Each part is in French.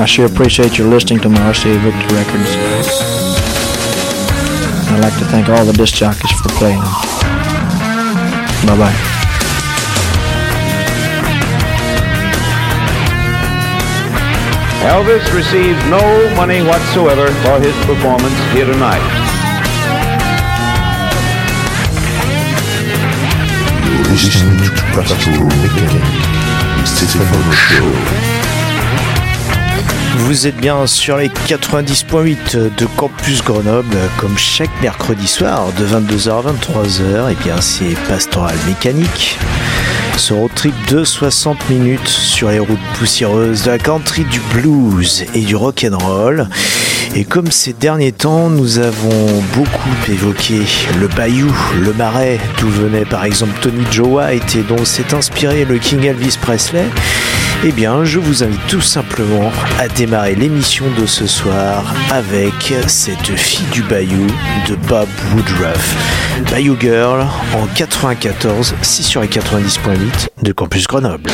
I sure appreciate your listening to my RCA Victor records. I'd like to thank all the disc jockeys for playing. Bye bye. Elvis receives no money whatsoever for his performance here tonight. listening to Pascal Mechanic, Stephen Show. Vous êtes bien sur les 90.8 de Campus Grenoble, comme chaque mercredi soir de 22h à 23h, et bien c'est Pastoral Mécanique. Ce road trip de 60 minutes sur les routes poussiéreuses de la country, du blues et du rock and roll. Et comme ces derniers temps, nous avons beaucoup évoqué le bayou, le marais, d'où venait par exemple Tony Joe White et dont s'est inspiré le King Elvis Presley, eh bien, je vous invite tout simplement à démarrer l'émission de ce soir avec cette fille du bayou de Bob Woodruff. Bayou Girl en 94, 6 sur les 90.8 de Campus Grenoble.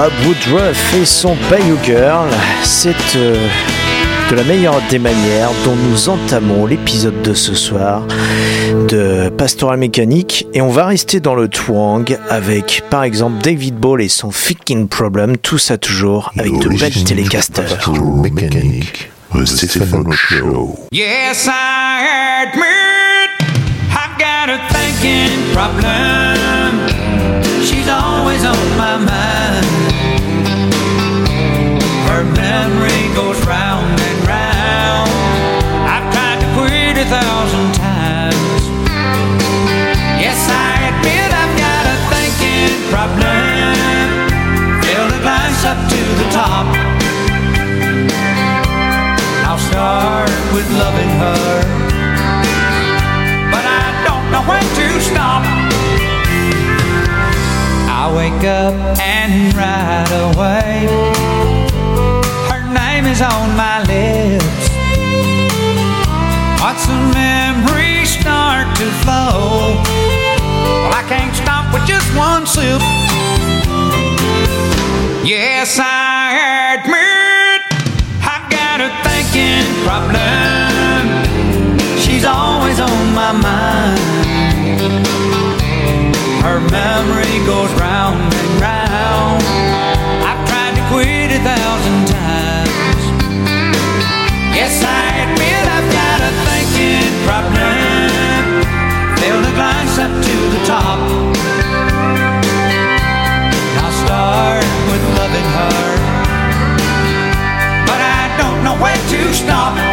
Bob Woodruff et son Bayou Girl. C'est euh, de la meilleure des manières dont nous entamons l'épisode de ce soir de Pastoral Mécanique et on va rester dans le twang avec par exemple David Ball et son Fucking Problem, tout ça toujours avec de belles télécasters. Pastoral Mécanique, the Stephen Show. Yes, I admit I've got a thinking problem. She's always on my mind. Memory goes round and round. I've tried to quit a thousand times. Yes, I admit I've got a thinking problem. Fill the glass up to the top. I'll start with loving her. But I don't know when to stop. I wake up and right away, is on my lips. Watch the memories start to flow. Well, I can't stop with just one sip. Yes, I admit I've got a thinking problem. She's always on my mind. Her memory goes round. Problem. Fill the glass up to the top. I'll start with loving her. But I don't know when to stop.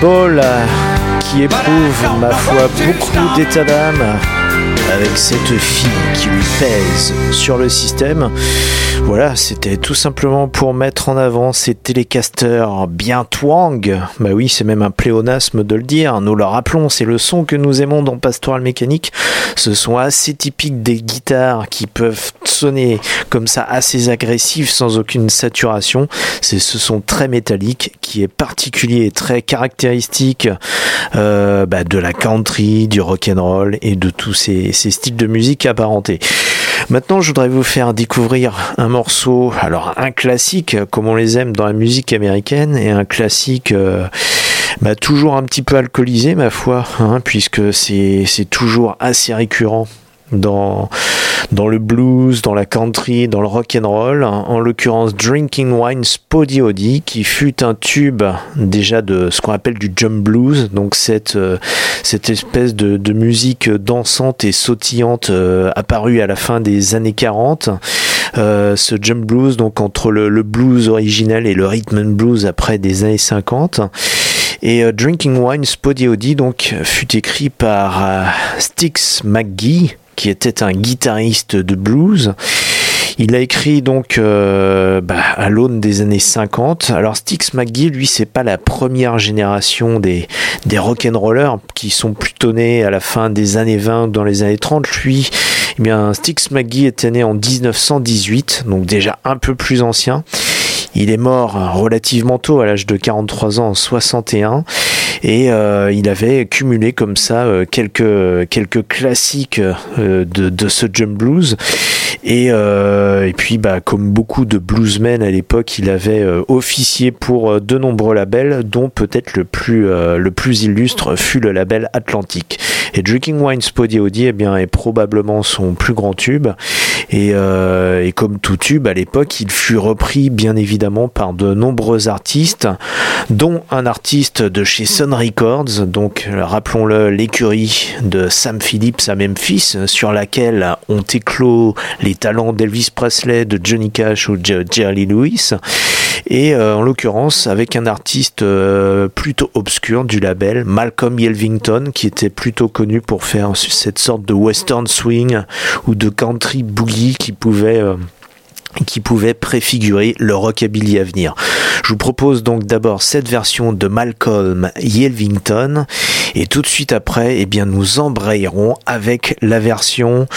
Ball euh, qui éprouve, ma foi, beaucoup d'état d'âme avec cette fille qui lui pèse sur le système. Voilà, c'était tout simplement pour mettre en avant ces télécasters bien twang. Bah oui, c'est même un pléonasme de le dire. Nous le rappelons, c'est le son que nous aimons dans Pastoral Mécanique. Ce sont assez typiques des guitares qui peuvent sonner comme ça assez agressifs sans aucune saturation. C'est ce son très métallique qui est particulier et très caractéristique euh, bah, de la country, du rock and roll et de tous ces styles de musique apparentés. Maintenant, je voudrais vous faire découvrir un morceau, alors un classique comme on les aime dans la musique américaine et un classique euh, bah, toujours un petit peu alcoolisé ma foi, hein, puisque c'est c'est toujours assez récurrent dans, le blues, dans la country, dans le rock and roll, en l'occurrence Drinking Wine Spotty Oddy, qui fut un tube déjà de ce qu'on appelle du jump blues, donc cette, euh, espèce de, musique dansante et sautillante euh, apparue à la fin des années 40. Euh, ce jump blues, donc entre le, le blues originel et le rhythm and blues après des années 50. Et euh, Drinking Wine Spotty Oddy donc fut écrit par euh, Styx McGee, qui était un guitariste de blues. Il a écrit donc euh, bah, à l'aune des années 50. Alors Styx McGee, lui, c'est pas la première génération des, des rock'n'rollers qui sont plutôt nés à la fin des années 20, dans les années 30. Lui, eh bien, Styx McGee était né en 1918, donc déjà un peu plus ancien. Il est mort relativement tôt, à l'âge de 43 ans, en 61. Et il avait cumulé comme ça quelques, quelques classiques de, de ce jump blues. Et, puis, bah, comme beaucoup de bluesmen à l'époque, il avait officié pour de nombreux labels, dont peut-être le plus, illustre fut le label Atlantique. Et Drinking Wine Spotty eh bien, est probablement son plus grand tube. Et, euh, et, comme tout tube à l'époque, il fut repris bien évidemment par de nombreux artistes, dont un artiste de chez Sun Records, donc rappelons-le l'écurie de Sam Phillips à Memphis, sur laquelle ont éclos les talents d'Elvis Presley, de Johnny Cash ou de Jerry Lewis. Et euh, en l'occurrence avec un artiste euh, plutôt obscur du label, Malcolm Yelvington, qui était plutôt connu pour faire cette sorte de western swing ou de country boogie qui pouvait euh, qui pouvait préfigurer le rockabilly à venir. Je vous propose donc d'abord cette version de Malcolm Yelvington et tout de suite après, eh bien, nous embrayerons avec la version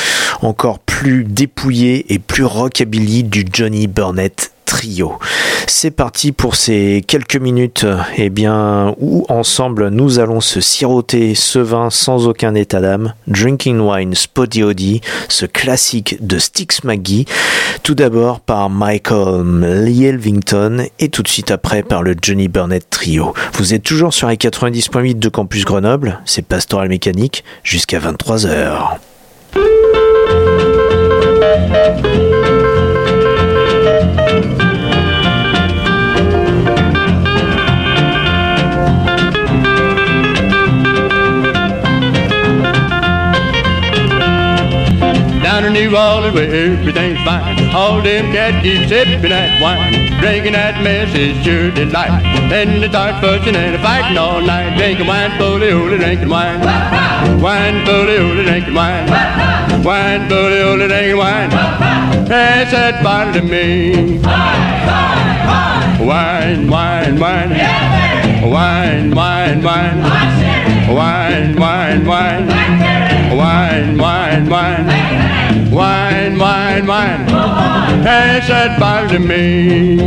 encore plus dépouillée et plus rockabilly du Johnny Burnett trio. C'est parti pour ces quelques minutes eh bien, où ensemble nous allons se siroter ce vin sans aucun état d'âme, Drinking Wine Spotty Odie, ce classique de Styx McGee, tout d'abord par Michael Lielvington et tout de suite après par le Johnny Burnett Trio. Vous êtes toujours sur les 90.8 de Campus Grenoble, c'est Pastoral Mécanique jusqu'à 23h. In New Orleans where everything's fine. All them cats keep sipping that wine. Drinking that mess is sure delight. Then they start fussing and fighting all night. Drinking wine, fully, holy, drinking wine. Wine, fully, holy, drinking wine. Wine, fully, holy, drinking wine. Pass that bottle to me. Wine, wine, wine. Wine, wine, wine. Wine, wine, wine. Wine, wine, wine. Wine, wine, wine. Pass that bottle to me.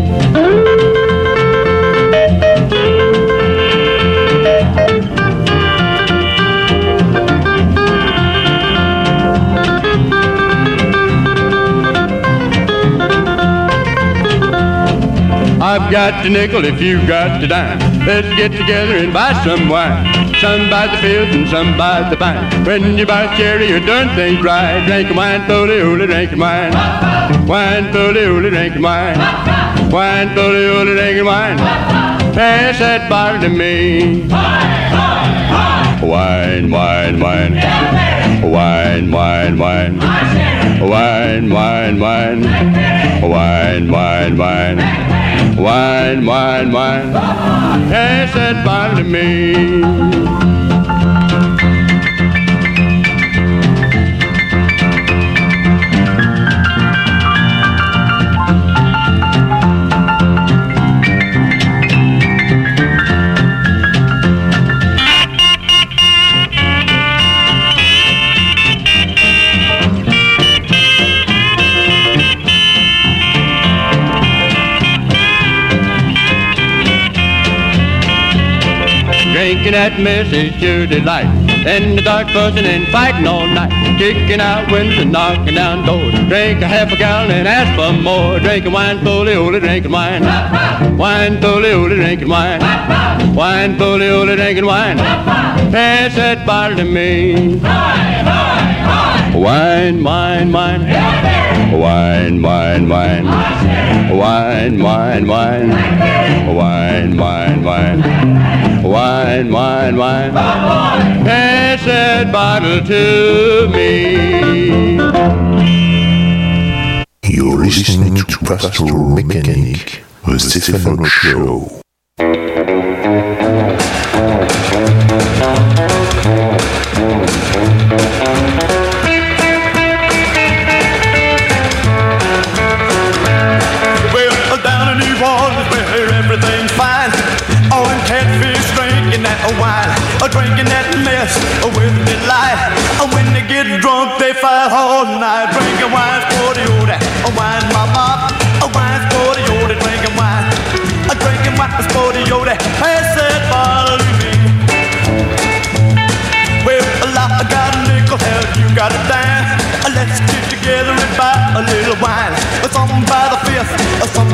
I've got the nickel if you've got the dime. Let's get together and buy some wine. Some by the fields and some by the vine. When you buy cherry, you're doing things right. Drinking wine, fully, ooly, drinking wine. Wine, fully, ooly, drinking wine. Wine, fully, ooly, drinking wine. Pass that bottle to me. Wine, wine, wine. Wine, wine, wine. Wine, wine, wine. Wine, wine, wine. Wine, wine, wine. Pass that to me. That mess is your delight. In the dark fussing and fighting all night, kicking out windows and knocking down doors. Drink a half a gallon and ask for more. Drinking wine, fully, holy, drinking wine. Wine, fully, drinking wine. Wine, fully, holy, drinking wine. Pass that bottle to me. Wine, wine, wine. Wine, wine, wine. Wine, wine, wine. Wine, wine, wine. Wine, wine, wine. Pass that bottle to me. You're listening to Pastoral Mechanic, the Stefano Show.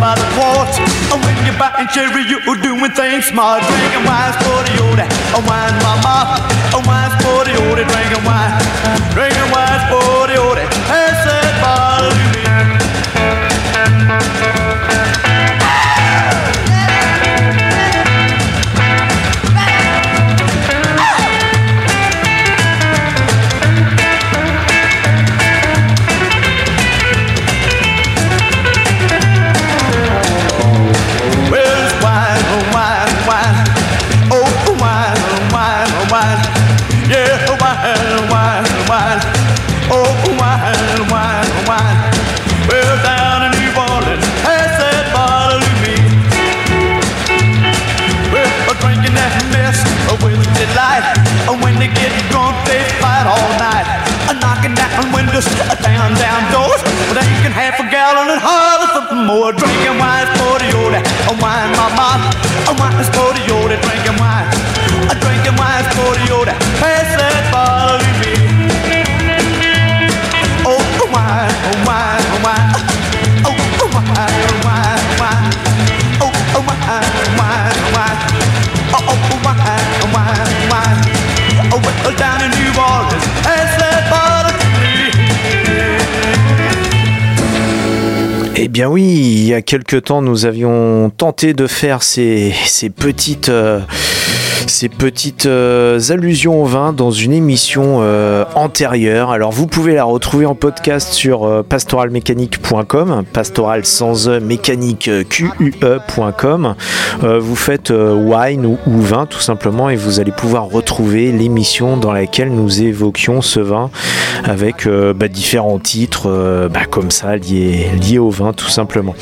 By the quarts. And when you're biting cherry, you're doing things smart. Drinking wine's for the old, a wine mama. A wine's for the old, drinking wine. Drinking wine's for the old, pass that bottle Drinking wine for the old, a wine mama. A wine is for the drinking wine. Drinking wine for the old. Pass that bottle to me. Oh, a wine, wine, wine. Oh, wine, wine, wine. Oh, wine, wine, wine. Oh, oh, wine, wine, wine. Oh, New. Eh bien oui, y a quelque temps, nous avions tenté de faire ces, ces petites, euh, ces petites euh, allusions au vin dans une émission euh, antérieure. Alors vous pouvez la retrouver en podcast sur euh, pastoral sans e, mécanique euh. Euh, vous faites wine ou, vin tout simplement et vous allez pouvoir retrouver l'émission dans laquelle nous évoquions ce vin avec bah, différents titres bah, comme ça liés, au vin tout simplement.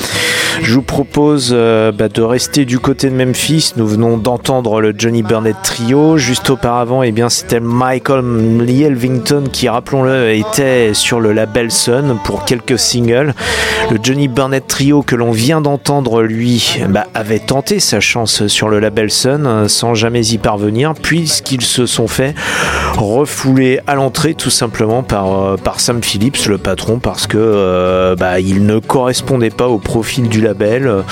Je vous propose bah, de rester du côté de Memphis. Nous venons d'entendre le Johnny Burnett Trio. Juste auparavant, eh bien, c'était Michael Lee Elvington qui, rappelons-le, était sur le label Sun pour quelques singles. Le Johnny Burnett Trio que l'on vient d'entendre, lui, bah, avait tenté sa chance sur le label Sun euh, sans jamais y parvenir, puisqu'ils se sont fait refouler à l'entrée tout simplement par, euh, Sam Phillips, le patron, parce que euh, bah, il ne correspondait pas au profil du label,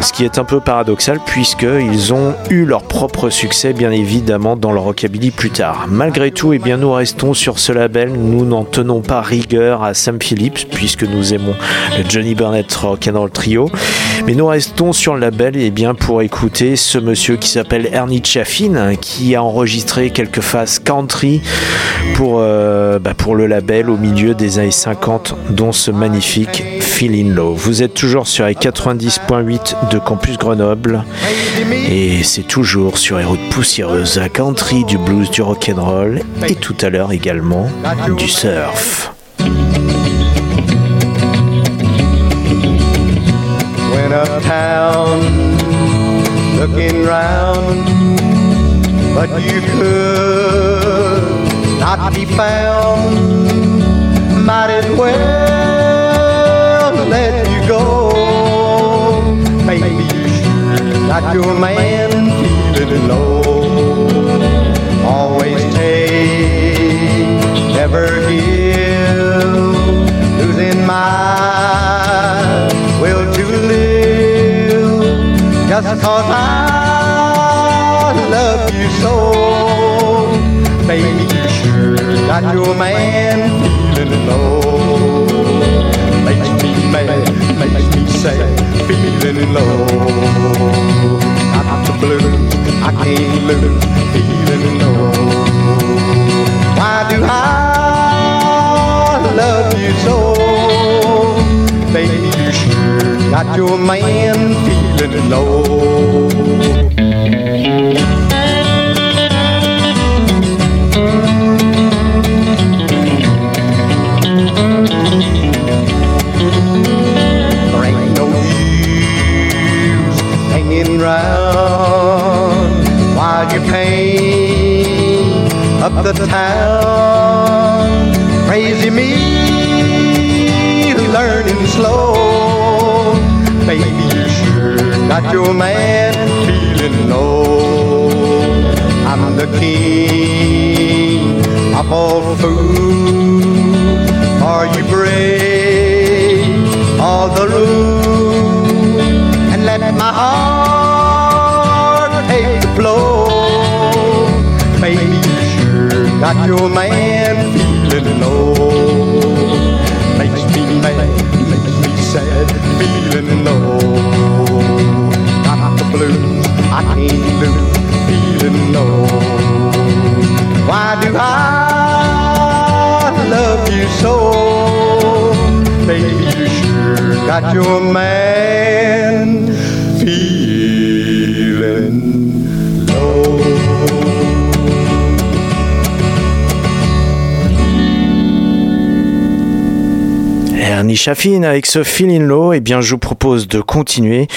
ce qui est un peu paradoxal puisqu'ils ont eu leur propre succès bien évidemment dans le rockabilly plus tard. Malgré tout, eh bien, nous restons sur ce label, nous n'en tenons pas rigueur à Sam Phillips puisque nous aimons le Johnny Burnett Rock'n'Roll Trio, mais nous restons sur le label eh bien, pour écouter ce monsieur qui s'appelle Ernie Chaffin qui a enregistré quelques phases country pour, euh, bah, pour le label au milieu des années 50 dont ce magnifique Feeling Low. Vous êtes toujours sur les 90.8 de Campus Grenoble et c'est toujours sur les routes poussiéreuses à country, du blues, du rock'n'roll et tout à l'heure également du surf. went uptown looking round, but you could not be found. Might as well let you go. Baby, you sure got your man feeling low. Always take, never give, losing my will to live just cause I love you so. Baby, you sure got your man feeling low. Makes me mad, makes me sad, feeling low. I got the blues, I can't lose, feeling low. Why do I love you so? Baby, you sure got your man feeling low. Up the town. Crazy me, learning slow. Baby, you sure got your man feeling low. I'm the king of all fools. Are you brave? All the rules and let my heart got your man feeling low. Makes me mad, makes me sad, feeling low. Got the blues, I can't lose, feeling low. Why do I love you so? Baby, you sure got your man feeling low. Chaffin avec ce Feeling Low, eh bien je vous propose de continuer.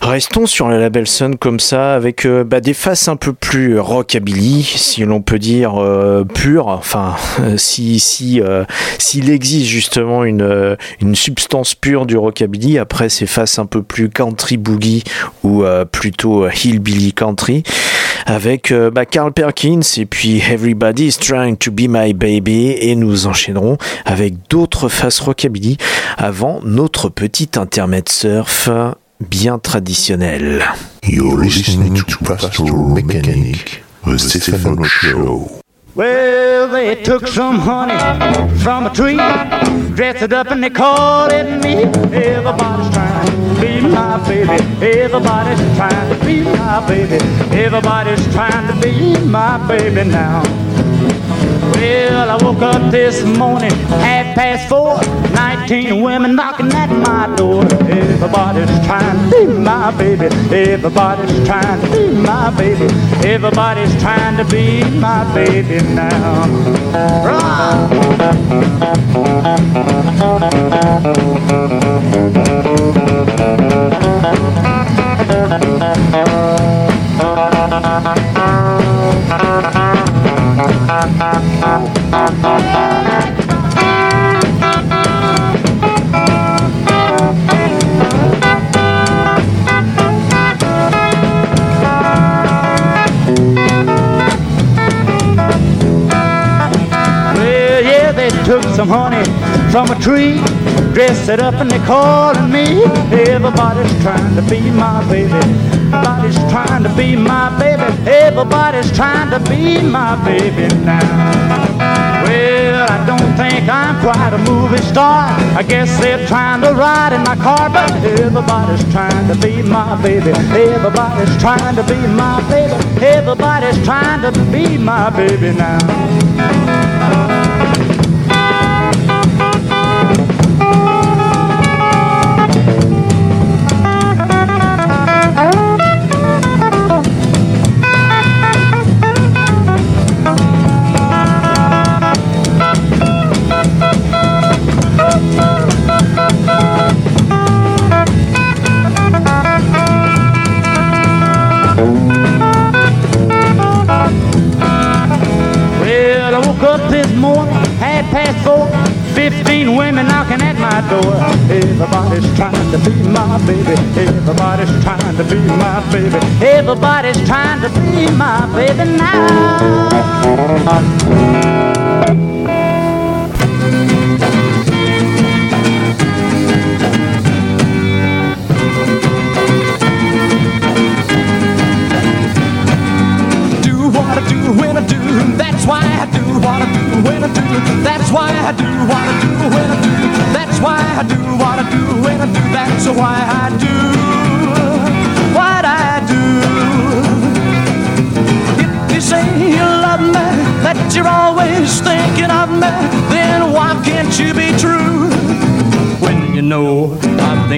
Restons sur le label Sun comme ça, avec euh, bah, des faces un peu plus rockabilly, si l'on peut dire euh, pure. Enfin, si si euh, s'il existe justement une euh, une substance pure du rockabilly, après ces faces un peu plus country boogie ou euh, plutôt hillbilly country avec bah, Carl Perkins et puis Everybody's Trying to Be My Baby et nous enchaînerons avec d'autres faces rockabilly avant notre petit intermède surf bien traditionnel. You're listening to Pastoral Mechanic, the Stefano Show. Well, they took some honey from a tree, dressed it up and they called it me. Everybody's trying to be my baby. Everybody's trying to be my baby. Everybody's trying to be my baby now. Well, I woke up this morning, half past four, 19 women knocking at my door. Everybody's trying to be my baby. Everybody's trying to be my baby. Everybody's trying to be my baby now. Well, some honey from a tree, dressed it up and they calling me. Everybody's trying to be my baby. Everybody's trying to be my baby. Everybody's trying to be my baby now. Well, I don't think I'm quite a movie star. I guess they're trying to ride in my car, but everybody's trying to be my baby. Everybody's trying to be my baby. Everybody's trying to be my baby now. Door. Everybody's trying to be my baby. Everybody's trying to be my baby. Everybody's trying to be my baby now.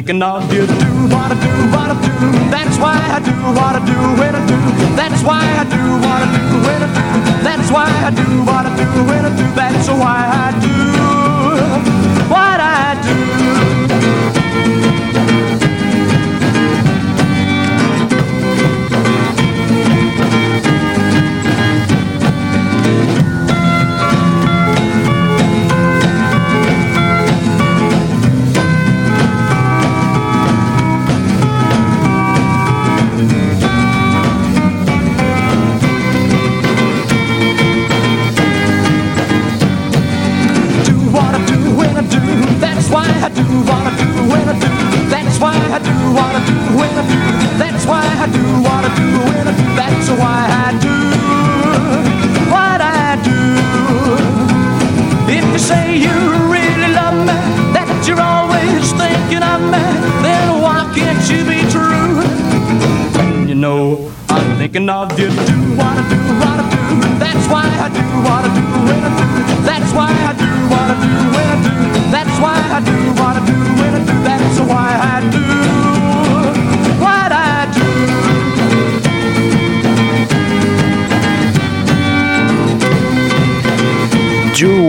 Thinking of you, do what I do, what I do. That's why I do what I do when I do. That's why I do what I do when I do. That's why I do what I do when I do. That's why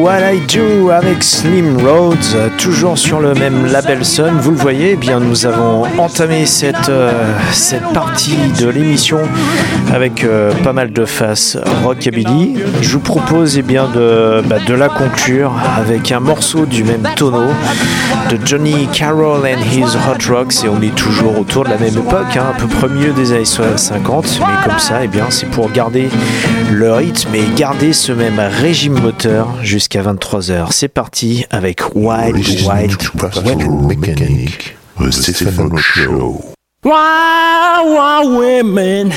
What I Do avec Slim Rhodes, toujours sur le même label Sun. Vous le voyez, eh bien nous avons entamé cette, euh, cette partie de l'émission avec euh, pas mal de faces rockabilly. Je vous propose eh bien de, bah, de la conclure avec un morceau du même tonneau de Johnny Carroll and His Hot Rocks et on est toujours autour de la même époque, hein, à peu près mieux des années 50, mais comme ça, eh bien c'est pour garder le rythme et garder ce même régime moteur jusqu'à 23h. C'est parti avec Wild Listening Wild to Pastoral Mechanic, the Stefano Show. Wild, wild women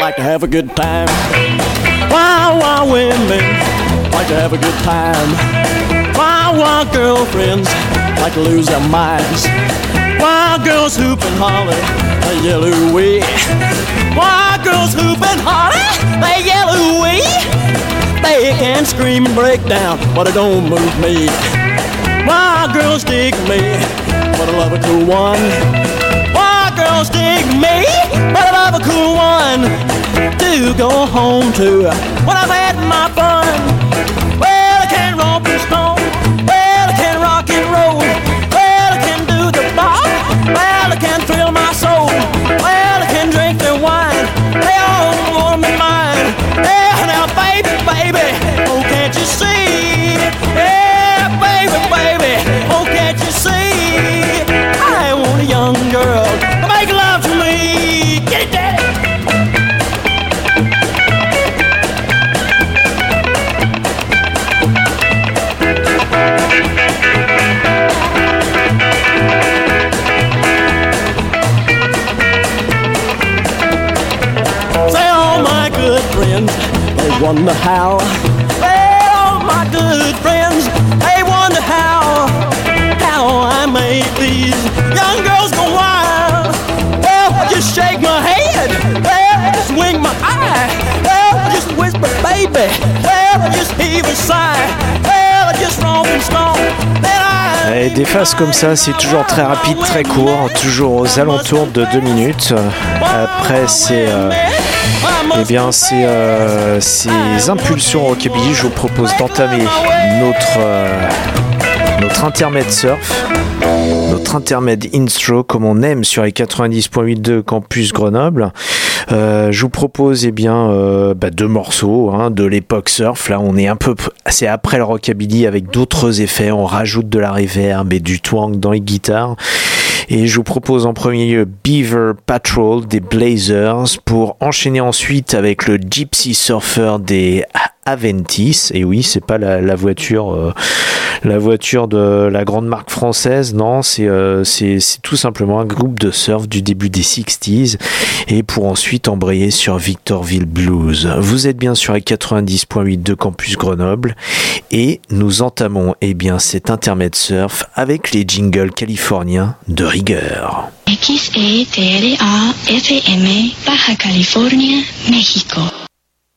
like to have a good time. Wild, wild women like to have a good time. Wild, wild girlfriends like to lose their minds. Wild girls hoop and holler, they yell ooh-wee. Wild girls hoop and holler, they yell ooh-wee. They can scream and break down, but it don't move me. Wild girls dig me, but I love a cool one. Wild girls dig me, but I love a cool one. To go home to when I've had my fun. Well, I can romp and stone. Well, I can rock and roll. on the howl. Et des phases comme ça, c'est toujours très rapide, très court, toujours aux alentours de 2 minutes. Après, c'est euh, eh bien, c'est euh, ces impulsions rockabilly. Je vous propose d'entamer notre euh, notre intermède surf, notre intermède instro, comme on aime sur les 90.8 de Campus Grenoble. Euh, je vous propose eh bien euh, bah, deux morceaux hein, de l'époque surf. Là, on est un peu, c'est après le rockabilly avec d'autres effets. On rajoute de la reverb et du twang dans les guitares. Et je vous propose en premier lieu Beaver Patrol des Blazers pour enchaîner ensuite avec le Gypsy Surfer des Aventis. Et oui, c'est pas la, voiture, euh, la voiture de la grande marque française. Non, c'est euh, c'est tout simplement un groupe de surf du début des 60s. Et pour ensuite embrayer sur Victorville Blues. Vous êtes bien sur les 90.8 de Campus Grenoble. Et nous entamons eh bien cet intermède surf avec les jingles californiens de rigueur.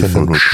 The Stefano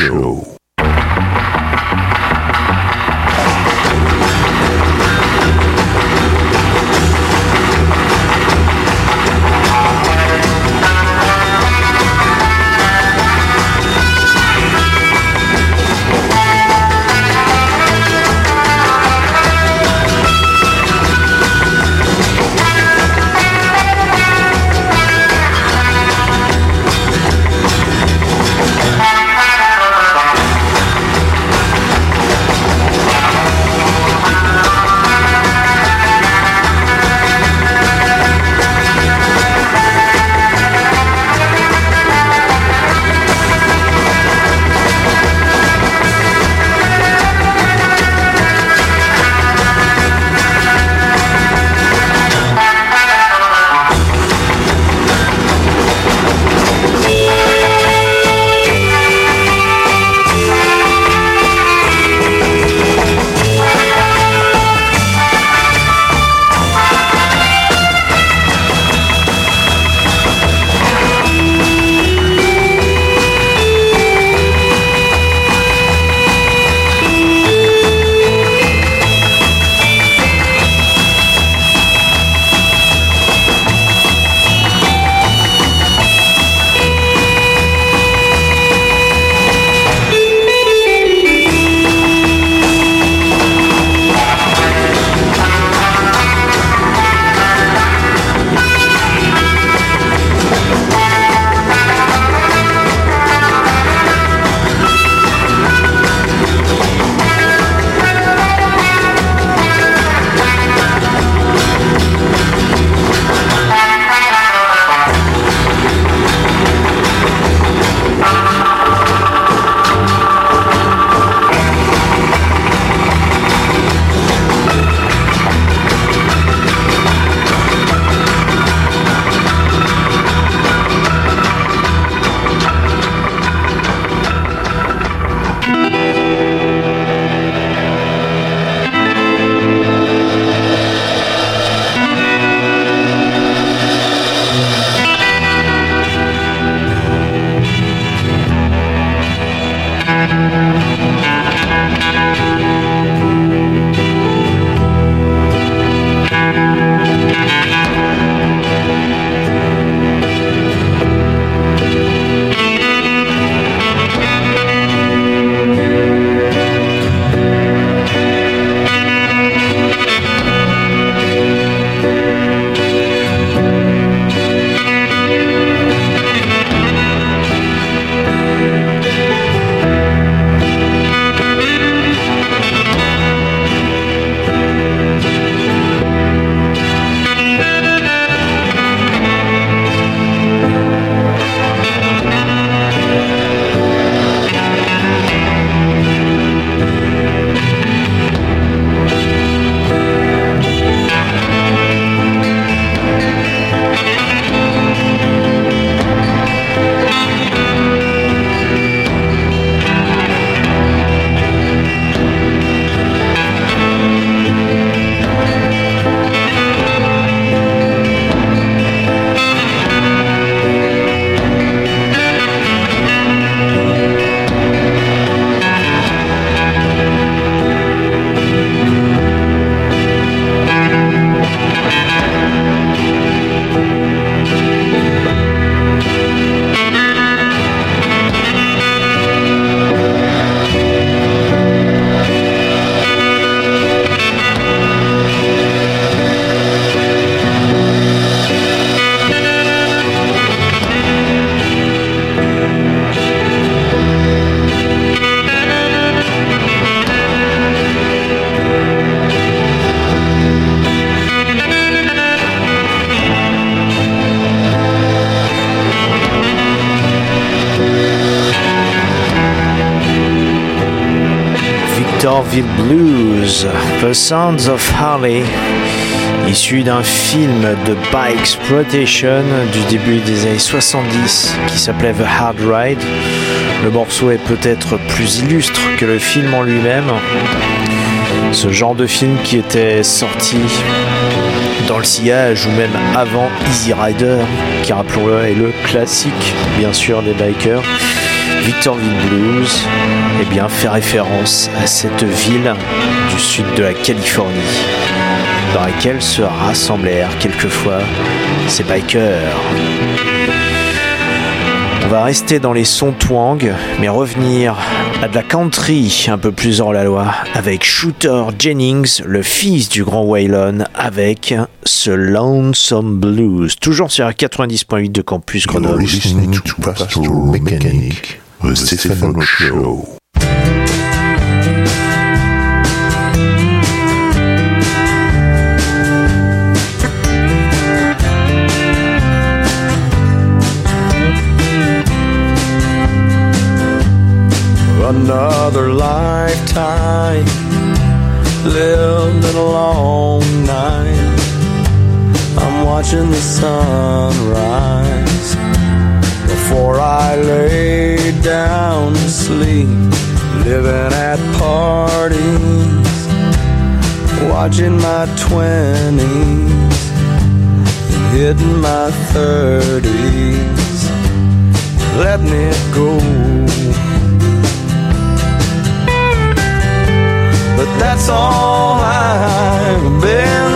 Victorville Blues, The Sounds of Harley, issu d'un film de bike exploitation du début des années 70 qui s'appelait The Hard Ride. Le morceau est peut-être plus illustre que le film en lui-même. Ce genre de film qui était sorti dans le sillage ou même avant Easy Rider, qui rappelons-le est le classique bien sûr des bikers. Victorville Blues, eh bien, fait référence à cette ville du sud de la Californie, dans laquelle se rassemblèrent quelquefois ces bikers. On va rester dans les sons twang, mais revenir à de la country un peu plus hors la loi avec Shooter Jennings, le fils du grand Waylon, avec ce Lonesome Blues, toujours sur 90.8 de Campus Grenoble. Mechanic, the Stephen Show. Another lifetime lived in a long night. I'm watching the sun rise before I lay down to sleep. Living at parties, watching my twenties, and hitting my thirties, letting it go. But that's all I've been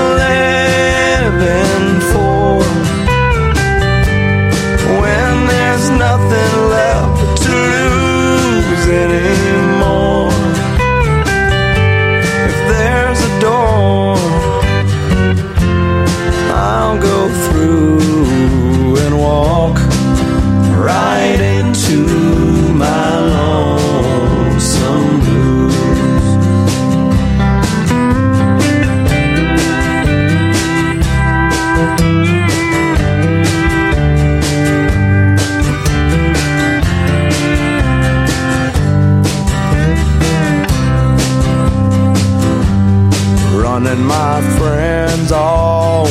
my friends all.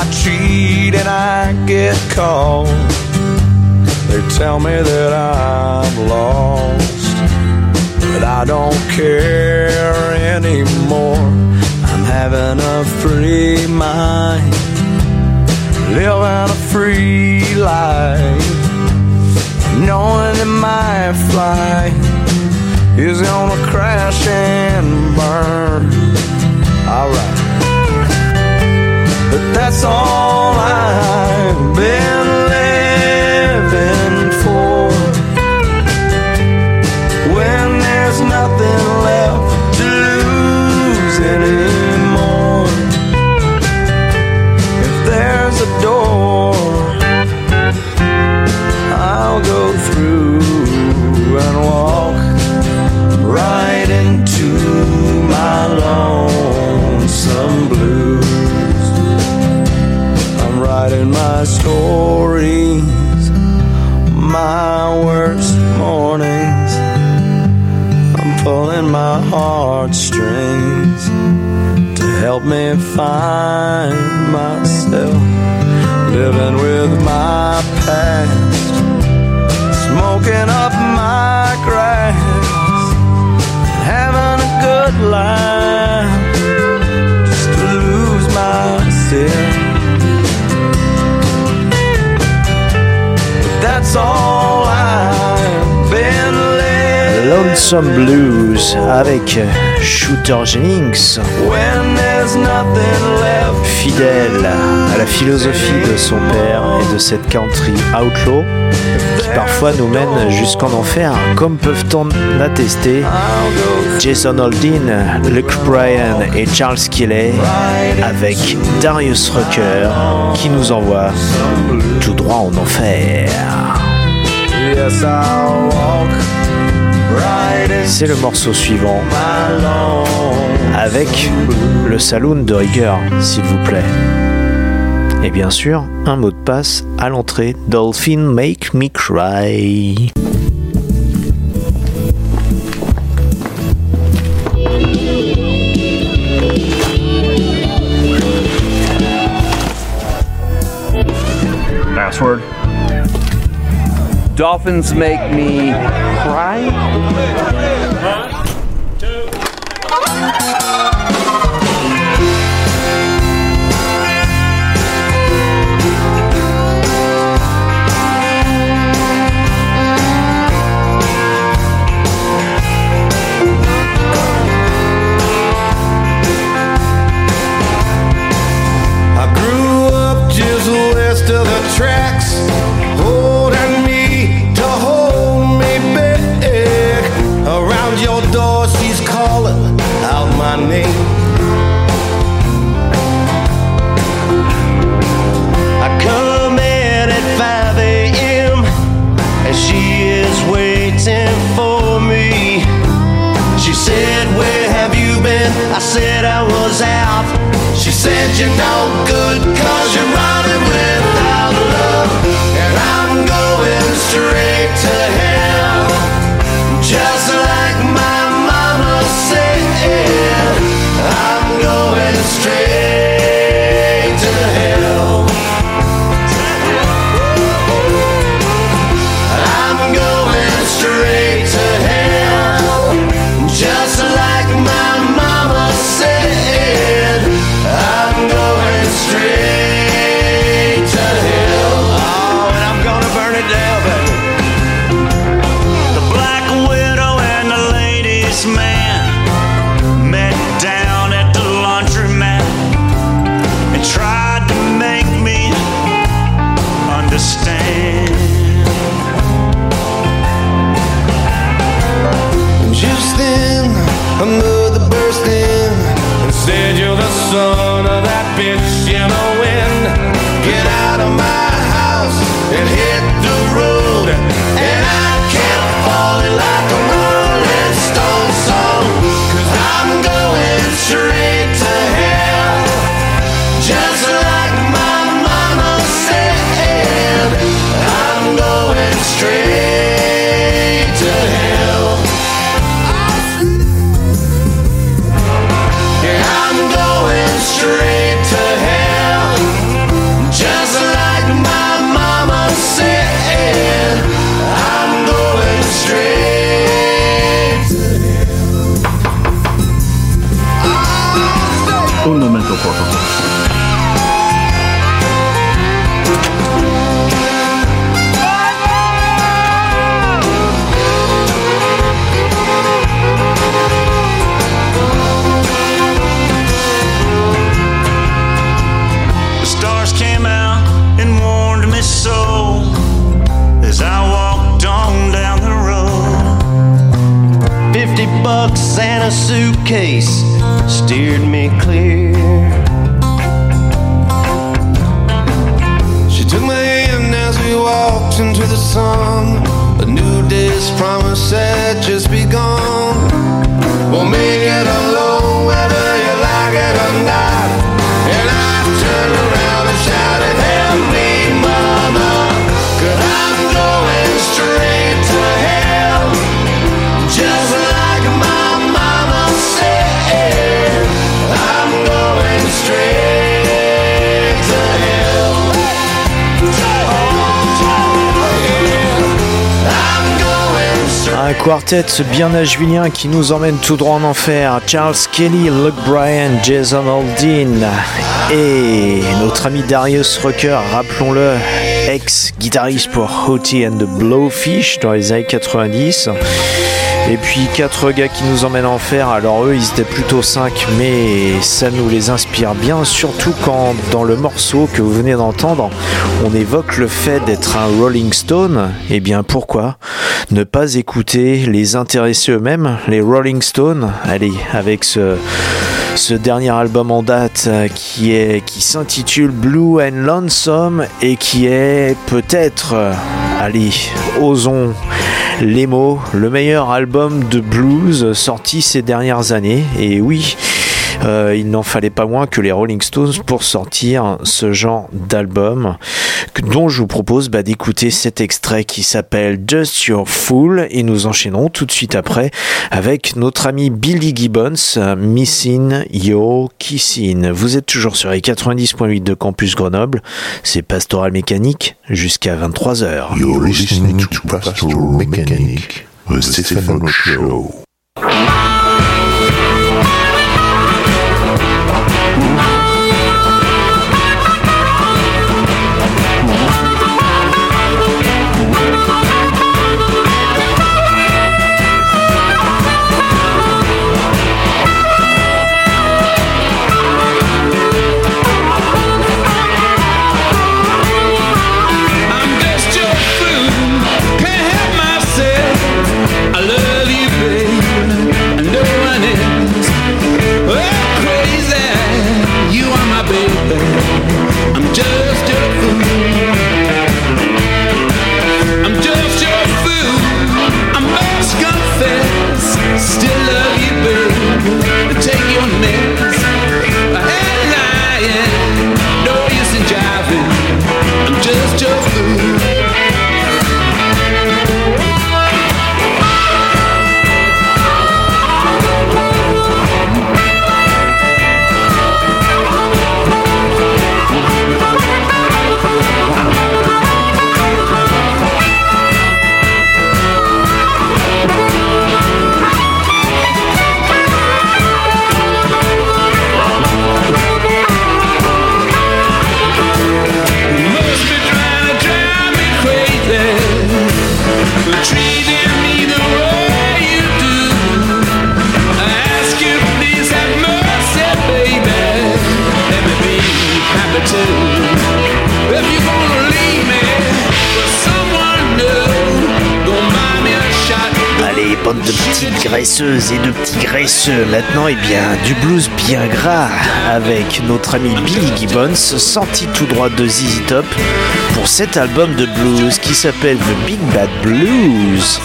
I cheat and I get caught. They tell me that I'm lost, but I don't care anymore. I'm having a free mind, living a free life, knowing that my flight is gonna crash and burn. Alright. But that's all I've been Lonesome Blues avec Shooter Jennings. Fidèle à la philosophie de son père et de cette country outlaw qui parfois nous mène jusqu'en enfer, comme peuvent-en attester Jason Aldean, Luke Bryan et Charles Kelly avec Darius Rucker qui nous envoie tout droit en enfer. Yes, I'll walk C'est le morceau suivant avec le saloon de rigueur, s'il vous plaît. Et bien sûr, un mot de passe à l'entrée Dolphin Make Me Cry. Dolphins make me cry. Quartet bien nashvillien qui nous emmène tout droit en enfer. Charles Kelly, Luke Bryan, Jason Aldean et notre ami Darius Rucker, rappelons-le, ex-guitariste pour Hottie and the Blowfish dans les années 90. Et puis quatre gars qui nous emmènent en enfer. Alors eux, ils étaient plutôt 5, mais ça nous les inspire bien, surtout quand dans le morceau que vous venez d'entendre, on évoque le fait d'être un Rolling Stone. Eh bien pourquoi ne pas écouter les intéressés eux-mêmes, les Rolling Stones Allez, avec ce ce dernier album en date euh, qui est qui s'intitule Blue and Lonesome et qui est peut-être euh, allez osons les mots le meilleur album de blues sorti ces dernières années. Et oui euh, il n'en fallait pas moins que les Rolling Stones pour sortir ce genre d'album dont je vous propose bah, d'écouter cet extrait qui s'appelle Just Your Fool et nous enchaînerons tout de suite après avec notre ami Billy Gibbons euh, Missing Your Kissing. Vous êtes toujours sur les 90.8 de Campus Grenoble, c'est Pastoral Mécanique jusqu'à 23h. You're listening to Pastoral Show. Maintenant, eh bien, du blues bien gras avec notre ami Billy Gibbons, sorti tout droit de ZZ Top pour cet album de blues qui s'appelle The Big Bad Blues.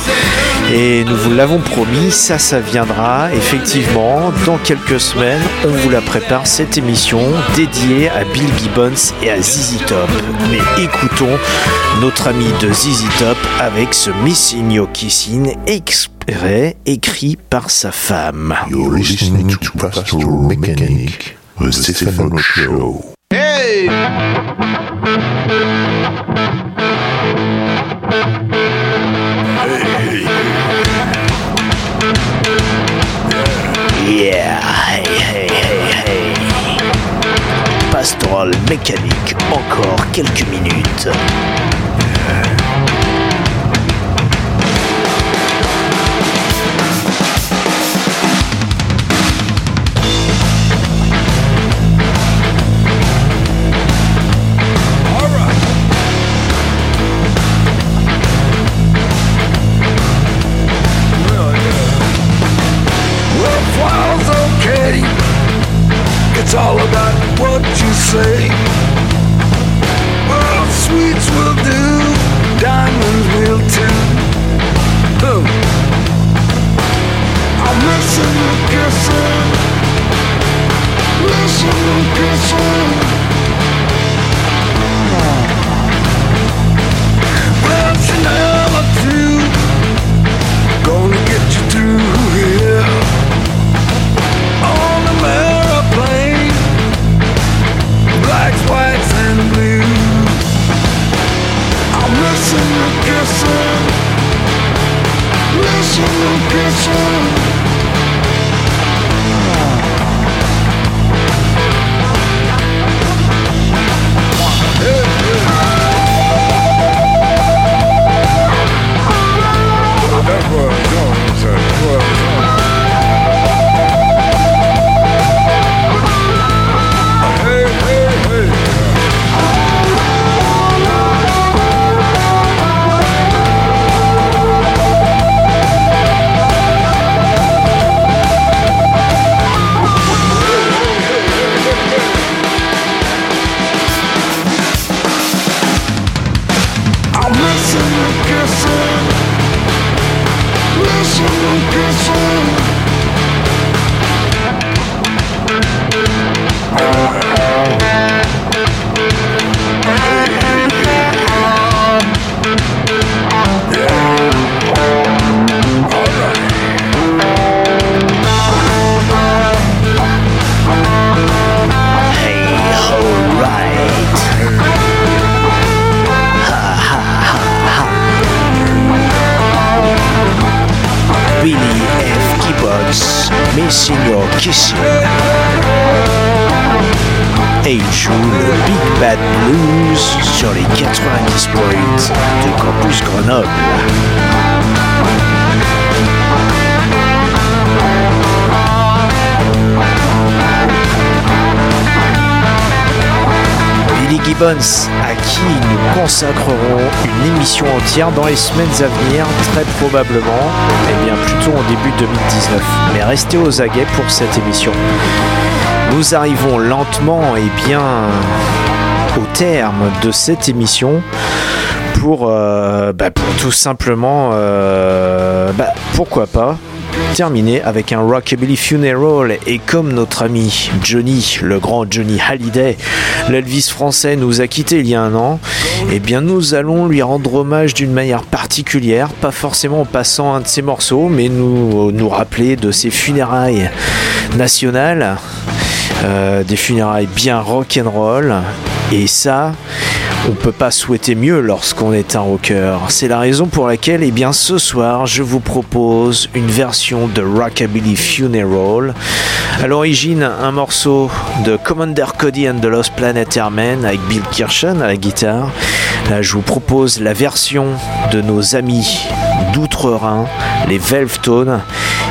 Et nous vous l'avons promis, ça, ça viendra effectivement dans quelques semaines. On vous la prépare cette émission dédiée à Bill Gibbons et à ZZ Top. Mais écoutons notre ami de ZZ Top avec ce Missing Your Kissing exprès écrit par sa femme. You're listening to Pastoral Mechanic, the Stefano Show. Hey! Yeah, hey, hey, hey, hey. Pastoral mécanique, encore quelques minutes. À qui nous consacrerons une émission entière dans les semaines à venir, très probablement, et bien plutôt en début 2019. Mais restez aux aguets pour cette émission. Nous arrivons lentement et bien au terme de cette émission pour, euh, bah, tout simplement, euh, bah, pourquoi pas, terminer avec un Rockabilly Funeral. Et comme notre ami Johnny, le grand Johnny Hallyday, l'Elvis français nous a quitté il y a un an, eh bien nous allons lui rendre hommage d'une manière particulière, pas forcément en passant un de ses morceaux, mais nous, nous rappeler de ses funérailles nationales, euh, des funérailles bien rock'n'roll, et ça, on peut pas souhaiter mieux lorsqu'on est un rocker. C'est la raison pour laquelle, eh bien, ce soir, je vous propose une version de Rockabilly Funeral. À l'origine, un morceau de Commander Cody and the Lost Planet Airmen avec Bill Kirshen à la guitare. Là, je vous propose la version de nos amis d'Outre-Rhin, les Velvetones,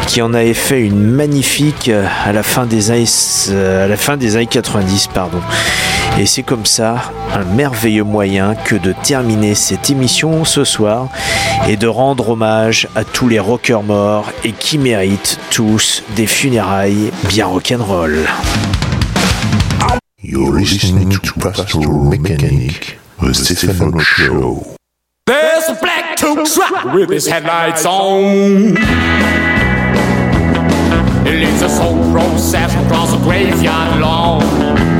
qui en avaient fait une magnifique euh, à la fin des années, euh, à la fin des années 90, pardon. Et c'est comme ça un merveilleux moyen que de terminer cette émission ce soir et de rendre hommage à tous les rockers morts et qui méritent tous des funérailles bien rock'n'roll. You're listening to Pastoral Mechanic, the Stephen Show. There's a black truck with his headlights on. It leads us old process across a graveyard lawn.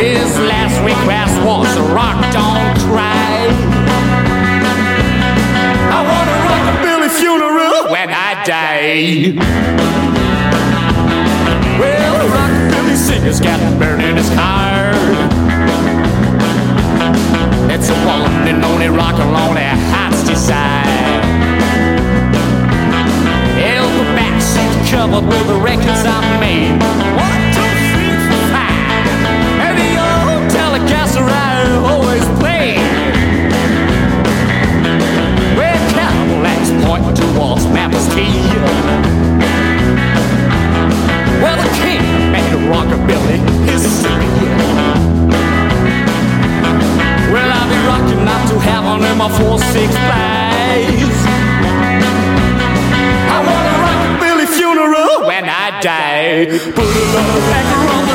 His last request was rock don't cry. Die. Well, the rockabilly singer's got burned in his car. It's a one and only rock and lonely heart's desire. Hell, the backseat covered with the records I made. One, two, three, four, five. And the old Telecaster I always Memphis Well, the king made a rockabilly his Well, I'll be rocking up to heaven in my four six flies. I want a rockabilly funeral when I die. Put a love anchor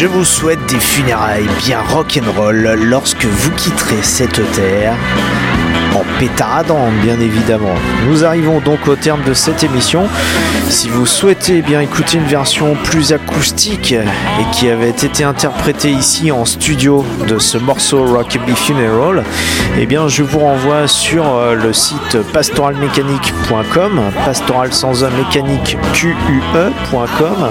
Je vous souhaite des funérailles bien rock'n'roll lorsque vous quitterez cette terre. En pétaradant, bien évidemment. Nous arrivons donc au terme de cette émission. Si vous souhaitez bien écouter une version plus acoustique et qui avait été interprétée ici en studio de ce morceau Rockabilly Funeral, eh bien je vous renvoie sur euh, le site pastoralmécanique.com, pastoral sans un mécanique QUE.com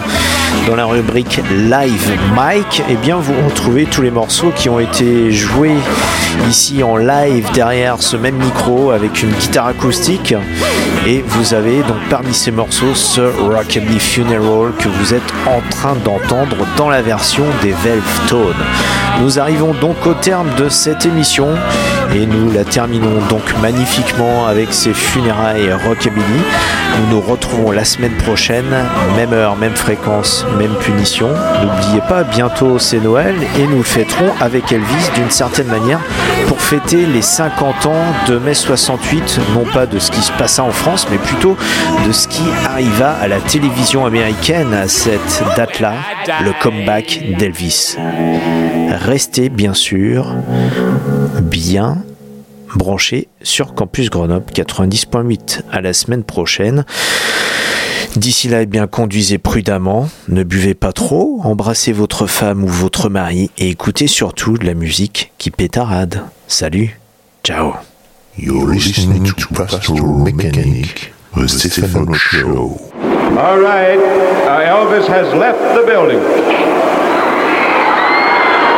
dans la rubrique Live Mike, eh bien vous retrouvez tous les morceaux qui ont été joués ici en live derrière ce même micro avec une guitare acoustique. Et vous avez donc parmi ces morceaux ce Rockabilly Funeral que vous êtes en train d'entendre dans la version des Velvet Tone. Nous arrivons donc au terme de cette émission et nous la terminons donc magnifiquement avec ces funérailles Rockabilly. Nous nous retrouvons la semaine prochaine, même heure, même fréquence, même punition. N'oubliez pas, bientôt c'est Noël et nous fêterons avec Elvis d'une certaine manière pour fêter les 50 ans de mai 68, non pas de ce qui se passa en France, mais plutôt de ce qui arriva à la télévision américaine à cette date-là, le comeback d'Elvis. Restez bien sûr bien branchés sur Campus Grenoble 90.8. À la semaine prochaine. D'ici là, eh bien, conduisez prudemment, ne buvez pas trop, embrassez votre femme ou votre mari et écoutez surtout de la musique qui pétarade. Salut, ciao. You're listening to Pastoral Mechanic, the Stephen Show. All right, uh, Elvis has left the building.